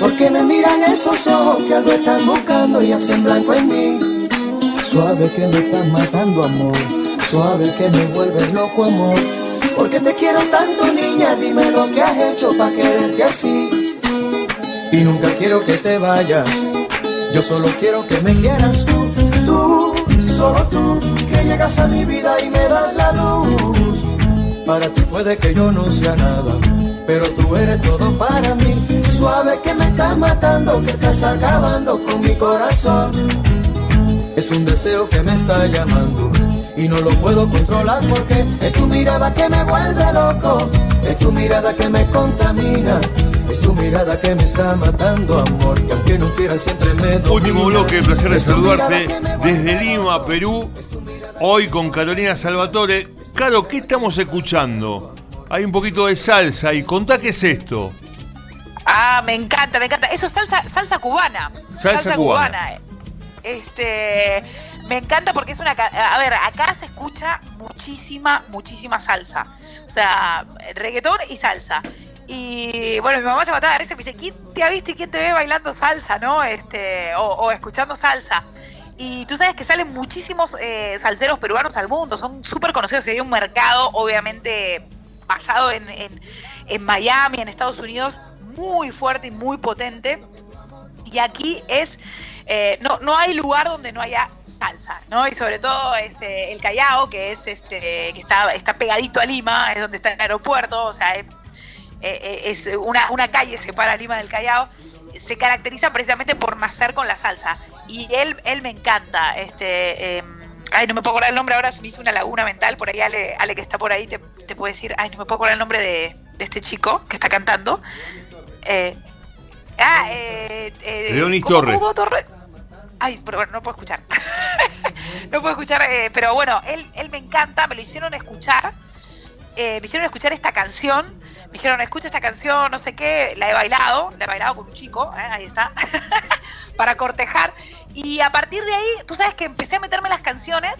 Porque me miran esos ojos que algo están buscando y hacen blanco en mí. Suave que me estás matando, amor. Suave que me vuelves loco, amor. Porque te quiero tanto, niña, dime lo que has hecho para quererte así. Y nunca quiero que te vayas. Yo solo quiero que me quieras tú, tú, solo tú, que llegas a mi vida y me das la luz. Para ti puede que yo no sea nada, pero tú eres todo para mí. Suave que me estás matando, que estás acabando con mi corazón. Es un deseo que me está llamando y no lo puedo controlar porque es tu mirada que me vuelve loco, es tu mirada que me contamina. Es tu mirada que me está matando, amor. Y aunque no quieras, siempre me domina. Último bloque, placer de saludarte desde Lima. Perú. Hoy con Carolina Salvatore. Caro, ¿qué estamos escuchando? Hay un poquito de salsa y contá qué es esto. Ah, me encanta, me encanta. Eso es salsa, salsa cubana. Salsa cubana. Este, me encanta porque es una... A ver, acá se escucha muchísima, muchísima salsa. O sea, reggaetón y salsa. Y bueno, mi mamá se mataba de risa y me dice, ¿quién te ha visto y quién te ve bailando salsa, no? Este, o, o escuchando salsa. Y tú sabes que salen muchísimos eh, salseros peruanos al mundo, son súper conocidos y hay un mercado, obviamente, basado en, en, Miami, en Estados Unidos, muy fuerte y muy potente. Y aquí es, eh, no, no hay lugar donde no haya salsa, ¿no? Y sobre todo este, el Callao, que es este, que está, está pegadito a Lima, es donde está el aeropuerto, o sea, es, eh, es una, una calle separa Lima del Callao, se caracteriza precisamente por nacer con la salsa. Y él, él me encanta, este, eh, ay, no me puedo acordar el nombre ahora, se me hizo una laguna mental, por ahí Ale, Ale que está por ahí te, te puede decir, ay, no me puedo acordar el nombre de, de este chico que está cantando. Eh, ah, eh, eh, Leonis ¿cómo- Torres. cómo Torres? Ay, pero bueno, no puedo escuchar. no puedo escuchar, eh, pero bueno, él, él me encanta, me lo hicieron escuchar. eh, me hicieron escuchar esta canción. Me dijeron, escucha esta canción, no sé qué. La he bailado, la he bailado con un chico, eh, ahí está. para cortejar. Y a partir de ahí, tú sabes que empecé a meterme las canciones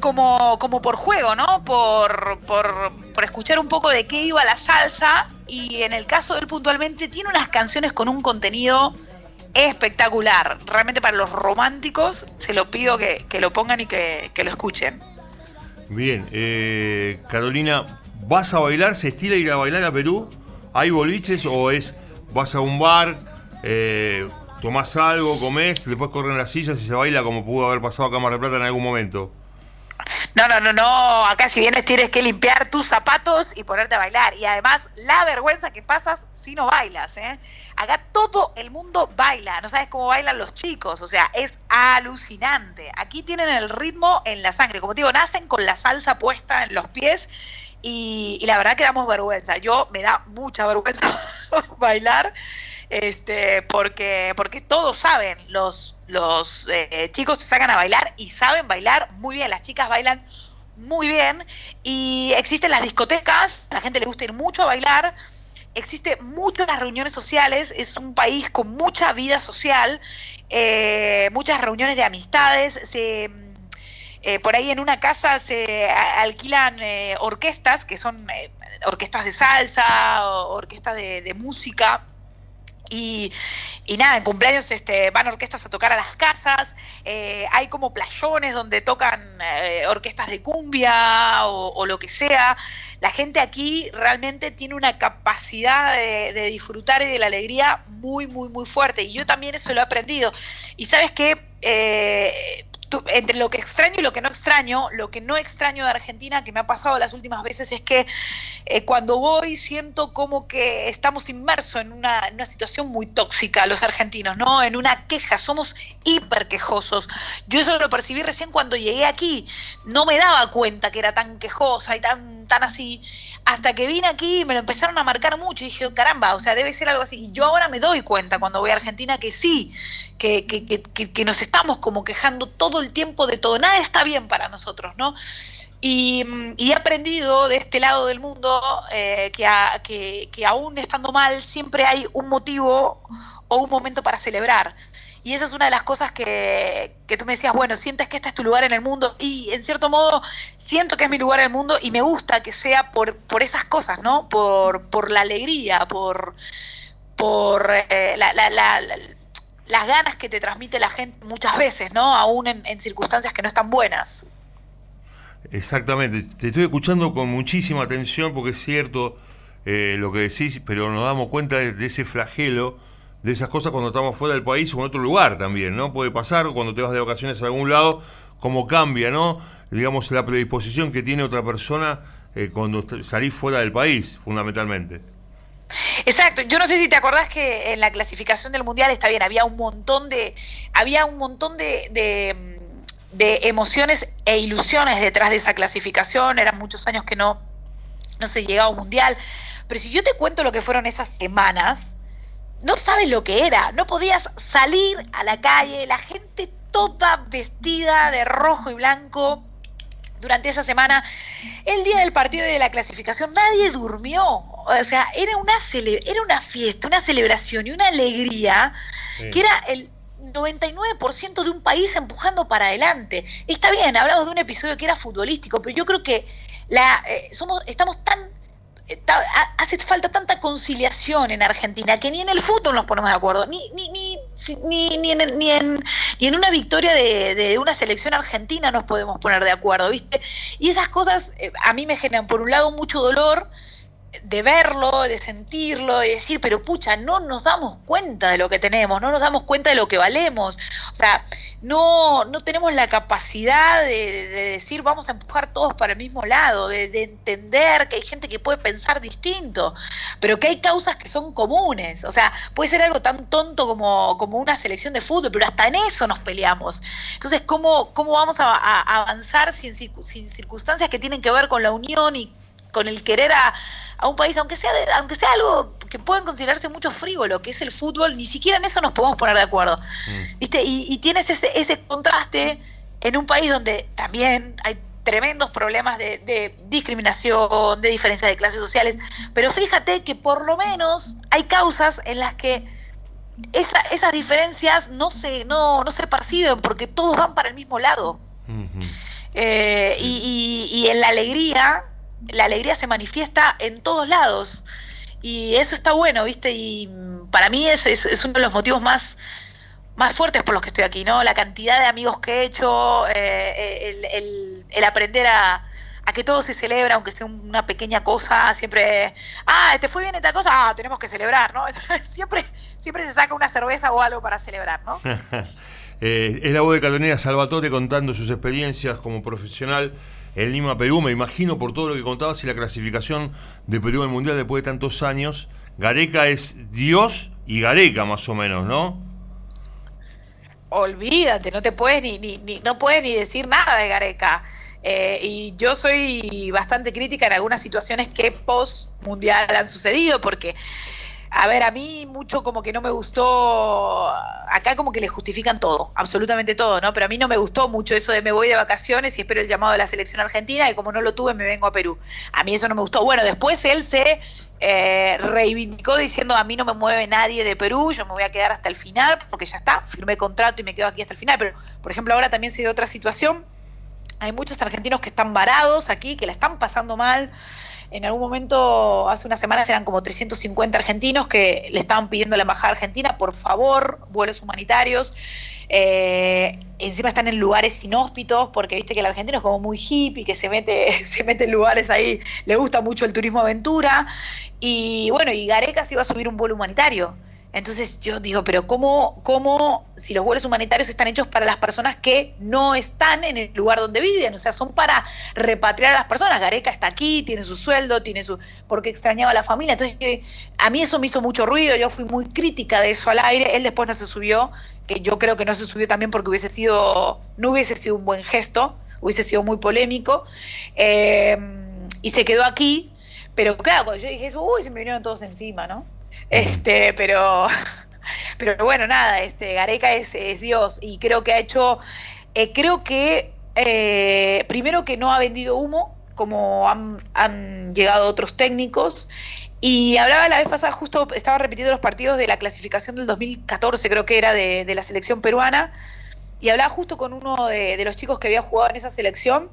como, como por juego, ¿no? Por, por, por escuchar un poco de qué iba la salsa. Y en el caso de él puntualmente, tiene unas canciones con un contenido espectacular. Realmente para los románticos, se lo pido que, que lo pongan y que, que lo escuchen. Bien, eh, Carolina, ¿vas a bailar? ¿Se estila ir a bailar a Perú? ¿Hay boliches o es vas a un bar, eh, tomás algo, comés, después corren las sillas y se baila como pudo haber pasado acá en Mar Plata en algún momento? No, no, no, no. Acá si vienes tienes que limpiar tus zapatos y ponerte a bailar. Y además, la vergüenza que pasas si no bailas, ¿eh? Acá todo el mundo baila. No sabes cómo bailan los chicos. O sea, es alucinante. Aquí tienen el ritmo en la sangre. Como te digo, nacen con la salsa puesta en los pies. Y, y la verdad que damos vergüenza. Yo me da mucha vergüenza bailar. Este, porque, porque todos saben, los, los eh, chicos se sacan a bailar y saben bailar muy bien, las chicas bailan muy bien y existen las discotecas, a la gente le gusta ir mucho a bailar, existe las reuniones sociales, es un país con mucha vida social, eh, muchas reuniones de amistades, se, eh, por ahí en una casa se alquilan eh, orquestas, que son eh, orquestas de salsa, orquestas de, música, y, nada, en cumpleaños este, van orquestas a tocar a las casas, eh, hay como playones donde tocan eh, orquestas de cumbia o, lo que sea. La gente aquí realmente tiene una capacidad de, de disfrutar y de la alegría muy, muy, muy fuerte. Y yo también eso lo he aprendido. Y sabes que entre lo que extraño y lo que no extraño, lo que no extraño de Argentina, que me ha pasado las últimas veces, es que eh, cuando voy siento como que estamos inmersos en una, en una situación muy tóxica los argentinos, ¿no? En una queja, somos hiper quejosos. Yo eso lo percibí recién cuando llegué aquí, no me daba cuenta que era tan quejosa y tan, tan así, hasta que vine aquí me lo empezaron a marcar mucho y dije, caramba, o sea, debe ser algo así. Y yo ahora me doy cuenta cuando voy a Argentina que sí, que, que, que, que, nos estamos como quejando todo el tiempo de todo, nada está bien para nosotros, ¿no? Y, y he aprendido de este lado del mundo eh, que, que aún estando mal siempre hay un motivo o un momento para celebrar. Y esa es una de las cosas que, que tú me decías, bueno, sientes que este es tu lugar en el mundo y en cierto modo siento que es mi lugar en el mundo y me gusta que sea por, por esas cosas, ¿no? Por, por la alegría, por, por eh, la, la, la, las ganas que te transmite la gente muchas veces, ¿no? Aún en, en circunstancias que no están buenas. Exactamente, te estoy escuchando con muchísima atención porque es cierto eh, lo que decís, pero nos damos cuenta de, ese flagelo, de esas cosas cuando estamos fuera del país o en otro lugar también, ¿no? Puede pasar cuando te vas de vacaciones a algún lado, cómo cambia, ¿no? Digamos, la predisposición que tiene otra persona eh, cuando salís fuera del país, fundamentalmente. Exacto, yo no sé si te acordás que en la clasificación del mundial está bien, había un montón de, había un montón de, de, de emociones e ilusiones detrás de esa clasificación, eran muchos años que no, no se llegaba a un mundial, pero si yo te cuento lo que fueron esas semanas, no sabes lo que era, no podías salir a la calle, la gente toda vestida de rojo y blanco, durante esa semana, el día del partido de la clasificación, nadie durmió. O sea, era una, era una fiesta, una celebración y una alegría que era el 99% de un país empujando para adelante. Está bien, hablamos de un episodio que era futbolístico, pero yo creo que la, eh, somos, estamos tan hace falta tanta conciliación en Argentina que ni en el fútbol nos ponemos de acuerdo, ni, ni, ni, ni, en, ni, en, ni en una victoria de, de, una selección argentina nos podemos poner de acuerdo, ¿viste? Y esas cosas eh, a mí me generan, por un lado, mucho dolor, de verlo, de sentirlo, de decir, pero pucha, no nos damos cuenta de lo que tenemos, no nos damos cuenta de lo que valemos. O sea, no, no tenemos la capacidad de, de decir, vamos a empujar todos para el mismo lado, de, de, entender que hay gente que puede pensar distinto, pero que hay causas que son comunes. O sea, puede ser algo tan tonto como, como una selección de fútbol, pero hasta en eso nos peleamos. Entonces, ¿cómo, cómo vamos a, avanzar sin, sin circunstancias que tienen que ver con la unión y con el querer a, a un país, aunque sea, aunque sea algo que pueden considerarse mucho frívolo, que es el fútbol, ni siquiera en eso nos podemos poner de acuerdo. Mm. ¿Viste? Y, y, tienes ese, ese contraste en un país donde también hay tremendos problemas de, de, discriminación, de diferencia de clases sociales, pero fíjate que por lo menos hay causas en las que esa, esas diferencias no se, no, no se perciben porque todos van para el mismo lado. Eh, y, y, y en la alegría la alegría se manifiesta en todos lados. Y eso está bueno, ¿viste? Y para mí es, es, uno de los motivos más, más fuertes por los que estoy aquí, ¿no? La cantidad de amigos que he hecho, eh, el, el, el, aprender a, a, que todo se celebra, aunque sea una pequeña cosa, siempre, ah, te fue bien esta cosa, ah, tenemos que celebrar, ¿no? siempre, siempre se saca una cerveza o algo para celebrar, ¿no? eh, es la voz de Catalina Salvatore contando sus experiencias como profesional en Lima, Perú. Me imagino por todo lo que contabas y la clasificación de Perú al Mundial después de tantos años. Gareca es Dios y Gareca más o menos, ¿no? Olvídate, no te puedes ni, ni, ni no puedes ni decir nada de Gareca. Eh, y yo soy bastante crítica en algunas situaciones que post mundial han sucedido, porque a ver, a mí mucho como que no me gustó, acá como que le justifican todo, absolutamente todo, ¿no? Pero a mí no me gustó mucho eso de me voy de vacaciones y espero el llamado de la selección argentina y como no lo tuve me vengo a Perú. A mí eso no me gustó. Bueno, después él se eh, reivindicó diciendo a mí no me mueve nadie de Perú, yo me voy a quedar hasta el final porque ya está, firmé contrato y me quedo aquí hasta el final. Pero, por ejemplo, ahora también se dio otra situación. Hay muchos argentinos que están varados aquí, que la están pasando mal. En algún momento, hace unas semanas, eran como 350 argentinos que le estaban pidiendo a la Embajada Argentina, por favor, vuelos humanitarios. Eh, encima están en lugares inhóspitos, porque viste que el argentino es como muy hippie, que se mete, se mete en lugares ahí, le gusta mucho el turismo aventura. Y bueno, y Gareca se iba a subir un vuelo humanitario. Entonces yo digo, pero ¿cómo, ¿cómo, si los vuelos humanitarios están hechos para las personas que no están en el lugar donde viven? O sea, son para repatriar a las personas. Gareca está aquí, tiene su sueldo, tiene su... porque extrañaba a la familia. Entonces a mí eso me hizo mucho ruido, yo fui muy crítica de eso al aire, él después no se subió, que yo creo que no se subió también porque hubiese sido, no hubiese sido un buen gesto, hubiese sido muy polémico, eh, y se quedó aquí, pero claro, cuando yo dije eso, uy, se me vinieron todos encima, ¿no? Este, pero, pero bueno, nada, este, Gareca es, es Dios y creo que ha hecho, eh, creo que eh, primero que no ha vendido humo como han, han, llegado otros técnicos. Y hablaba la vez pasada, justo estaba repitiendo los partidos de la clasificación del 2014, creo que era de, de la selección peruana, y hablaba justo con uno de, de, los chicos que había jugado en esa selección,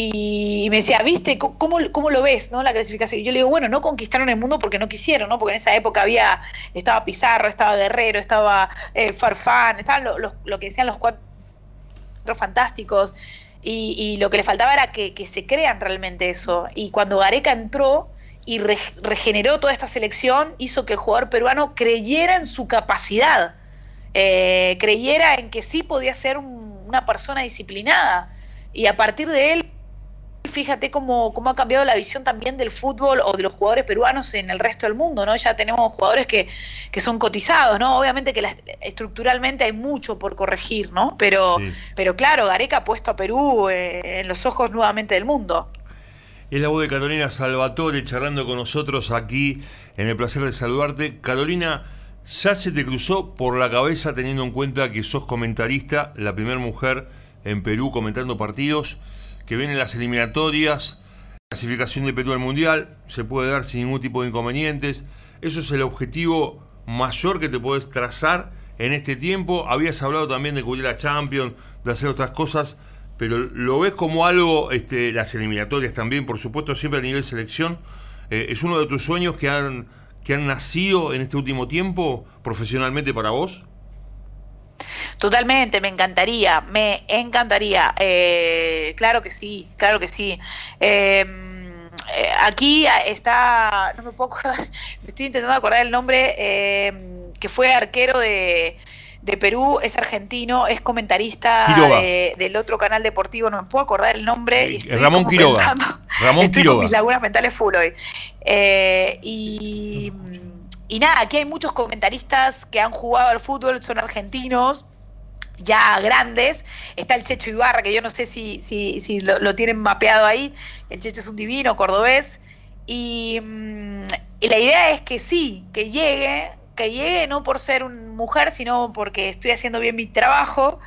y me decía, ¿viste? ¿Cómo, cómo lo ves, no? La clasificación. Y yo le digo, bueno, no conquistaron el mundo porque no quisieron, ¿no? Porque en esa época había, estaba Pizarro, estaba Guerrero, estaba eh, Farfán, estaban lo, lo, que decían los cuatro fantásticos. Y, y, lo que le faltaba era que, que, se crean realmente eso. Y cuando Gareca entró y re, regeneró toda esta selección, hizo que el jugador peruano creyera en su capacidad, eh, creyera en que sí podía ser un, una persona disciplinada. Y a partir de él fíjate cómo, cómo, ha cambiado la visión también del fútbol o de los jugadores peruanos en el resto del mundo, ¿no? Ya tenemos jugadores que, que son cotizados, ¿no? Obviamente que la, estructuralmente hay mucho por corregir, ¿no? Pero, sí. pero claro, Gareca ha puesto a Perú eh, en los ojos nuevamente del mundo. Es la voz de Carolina Salvatore charlando con nosotros aquí en el placer de saludarte. Carolina, ¿ya se te cruzó por la cabeza teniendo en cuenta que sos comentarista, la primera mujer en Perú comentando partidos? Que vienen las eliminatorias, clasificación de Perú al Mundial, se puede dar sin ningún tipo de inconvenientes. Eso es el objetivo mayor que te puedes trazar en este tiempo. Habías hablado también de cubrir la Champions, de hacer otras cosas, pero lo ves como algo, este, las eliminatorias también, por supuesto, siempre a nivel selección. Eh, ¿Es uno de tus sueños que han, que han nacido en este último tiempo profesionalmente para vos? Totalmente, me encantaría, me encantaría. Eh, claro que sí, claro que sí. Eh, eh, aquí está, no me puedo acordar, me estoy intentando acordar el nombre, eh, que fue arquero de, de, Perú, es argentino, es comentarista de, del otro canal deportivo, no me puedo acordar el nombre. Y Ramón Quiroga. Pensando, Ramón estoy Quiroga. Con mis lagunas mentales full hoy. y, y nada, aquí hay muchos comentaristas que han jugado al fútbol, son argentinos ya grandes. Está el Checho Ibarra, que yo no sé si, si, si lo, tienen mapeado ahí. El Checho es un divino cordobés. Y, mmm, y, la idea es que sí, que llegue, que llegue no por ser una mujer, sino porque estoy haciendo bien mi trabajo.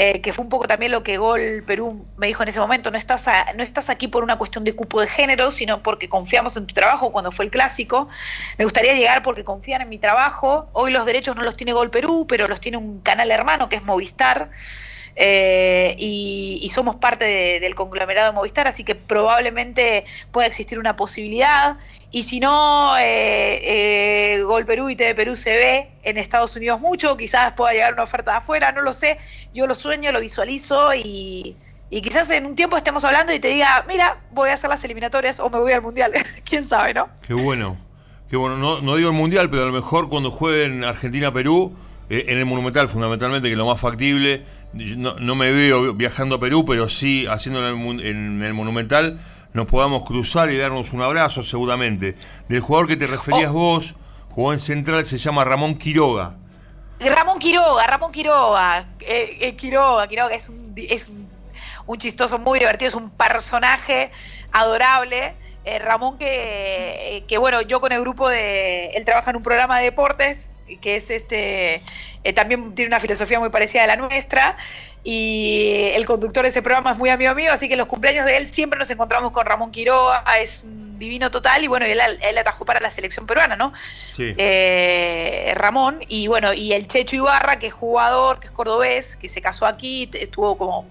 Eh, que fue un poco también lo que Gol Perú me dijo en ese momento, no estás, a, no estás aquí por una cuestión de cupo de género, sino porque confiamos en tu trabajo cuando fue el clásico. Me gustaría llegar porque confían en mi trabajo. Hoy los derechos no los tiene Gol Perú, pero los tiene un canal hermano que es Movistar. Eh, y, y, somos parte de, del conglomerado de Movistar, así que probablemente pueda existir una posibilidad. Y si no, eh, eh, Gol Perú y TV Perú se ve en Estados Unidos mucho, quizás pueda llegar una oferta de afuera, no lo sé. Yo lo sueño, lo visualizo y, quizás en un tiempo estemos hablando y te diga, mira, voy a hacer las eliminatorias o me voy al Mundial. ¿Quién sabe, no? Qué bueno. Qué bueno. No, no digo el Mundial, pero a lo mejor cuando jueguen Argentina-Perú, en el Monumental fundamentalmente, que es lo más factible no, no, me veo viajando a Perú, pero sí haciendo en el, en el, Monumental, nos podamos cruzar y darnos un abrazo seguramente. Del jugador que te referías oh. vos, jugó en Central, se llama Ramón Quiroga. Ramón Quiroga, Ramón Quiroga, eh, eh, Quiroga, Quiroga es, un, es un, un, chistoso muy divertido, es un personaje adorable. Eh, Ramón que, que, bueno, yo con el grupo de, él trabaja en un programa de deportes, que es este eh, también tiene una filosofía muy parecida a la nuestra y el conductor de ese programa es muy amigo mío, así que en los cumpleaños de él siempre nos encontramos con Ramón Quiroga, es un divino total y bueno, él, él atajó para la selección peruana, ¿no? Sí. Eh, Ramón y bueno, y el Checho Ibarra, que es jugador, que es cordobés, que se casó aquí, estuvo como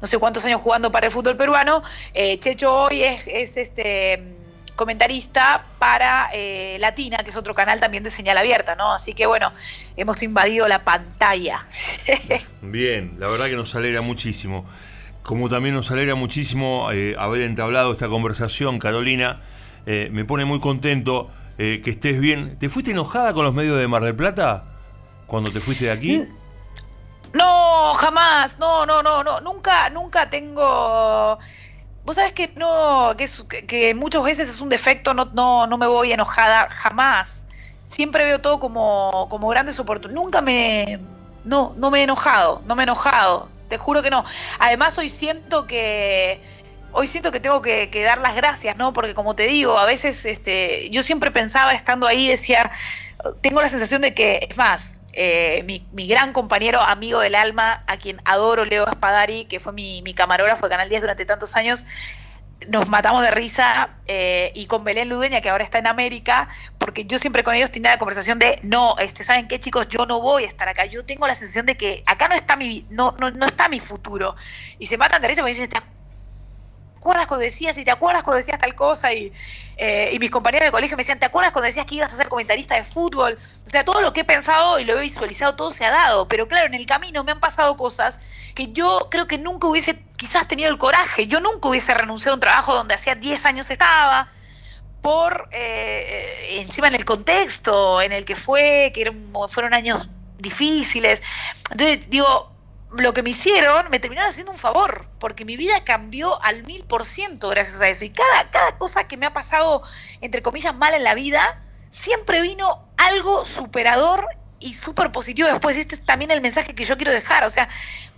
no sé cuántos años jugando para el fútbol peruano, eh, Checho hoy es, es este comentarista para eh, Latina, que es otro canal también de señal abierta, ¿no? Así que bueno, hemos invadido la pantalla. Bien, la verdad que nos alegra muchísimo. Como también nos alegra muchísimo eh, haber entablado esta conversación, Carolina, eh, me pone muy contento eh, que estés bien. ¿Te fuiste enojada con los medios de Mar del Plata cuando te fuiste de aquí? No, jamás, no, no, no, no, nunca, nunca tengo Vos sabés que no, que, es, muchas veces es un defecto, no, no, no me voy enojada jamás. Siempre veo todo como, como grandes oportunidades. Nunca me, no, no me he enojado, no me he enojado, te juro que no. Además hoy siento que, hoy siento que tengo que, que dar las gracias, ¿no? Porque como te digo, a veces, este, yo siempre pensaba estando ahí, decía, tengo la sensación de que, es más, eh, mi, gran compañero, amigo del alma, a quien adoro, Leo Espadari, que fue mi, mi camarógrafo de Canal 10 durante tantos años, nos matamos de risa eh, y con Belén Ludeña, que ahora está en América, porque yo siempre con ellos tenía la conversación de, no, este, ¿saben qué chicos? Yo no voy a estar acá, yo tengo la sensación de que acá no está mi, no, no, no está mi futuro. Y se matan de risa porque dicen, ¿te acuerdas cuando decías? ¿Y te acuerdas cuando decías tal cosa? Y, eh, y mis compañeros de colegio me decían, ¿te acuerdas cuando decías que ibas a ser comentarista de fútbol? O sea, todo lo que he pensado y lo he visualizado, todo se ha dado. Pero claro, en el camino me han pasado cosas que yo creo que nunca hubiese quizás tenido el coraje. Yo nunca hubiese renunciado a un trabajo donde hacía 10 años estaba, por eh, encima en el contexto en el que fue, que fueron años difíciles. Entonces, digo, lo que me hicieron me terminaron haciendo un favor, porque mi vida cambió al mil por ciento gracias a eso. Y cada, cada cosa que me ha pasado, entre comillas, mal en la vida, siempre vino algo superador y súper positivo después. Este es también el mensaje que yo quiero dejar. O sea,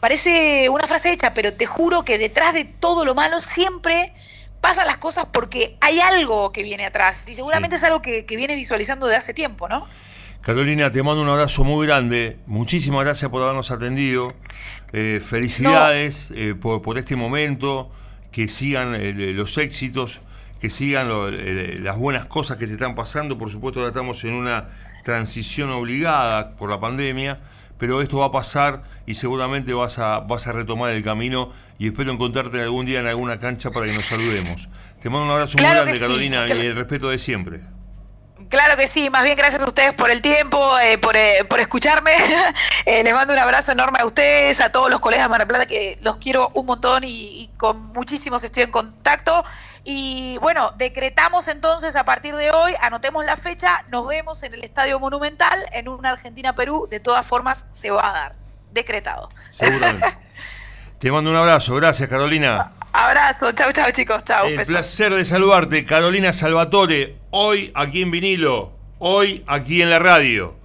parece una frase hecha, pero te juro que detrás de todo lo malo siempre pasan las cosas porque hay algo que viene atrás. Y seguramente es algo que, viene visualizando de hace tiempo, ¿no? Carolina, te mando un abrazo muy grande. Muchísimas gracias por habernos atendido. Eh, felicidades eh, por, este momento. Que sigan eh, los éxitos, que sigan las buenas cosas que te están pasando. Por supuesto, ahora estamos en una transición obligada por la pandemia, pero esto va a pasar y seguramente vas a, vas a retomar el camino y espero encontrarte algún día en alguna cancha para que nos saludemos. Te mando un abrazo muy grande, Carolina, y el respeto de siempre. Claro que sí, más bien gracias a ustedes por el tiempo, eh, por, eh, por, escucharme. Eh, les mando un abrazo enorme a ustedes, a todos los colegas de Mar Plata, que los quiero un montón y, con muchísimos estoy en contacto. Y bueno, decretamos entonces a partir de hoy, anotemos la fecha, nos vemos en el Estadio Monumental, en una Argentina-Perú, de todas formas se va a dar, decretado. Seguramente. Te mando un abrazo, gracias Carolina. Abrazo, chau, chau chicos, chau. El placer de saludarte, Carolina Salvatore, hoy aquí en vinilo, hoy aquí en la radio.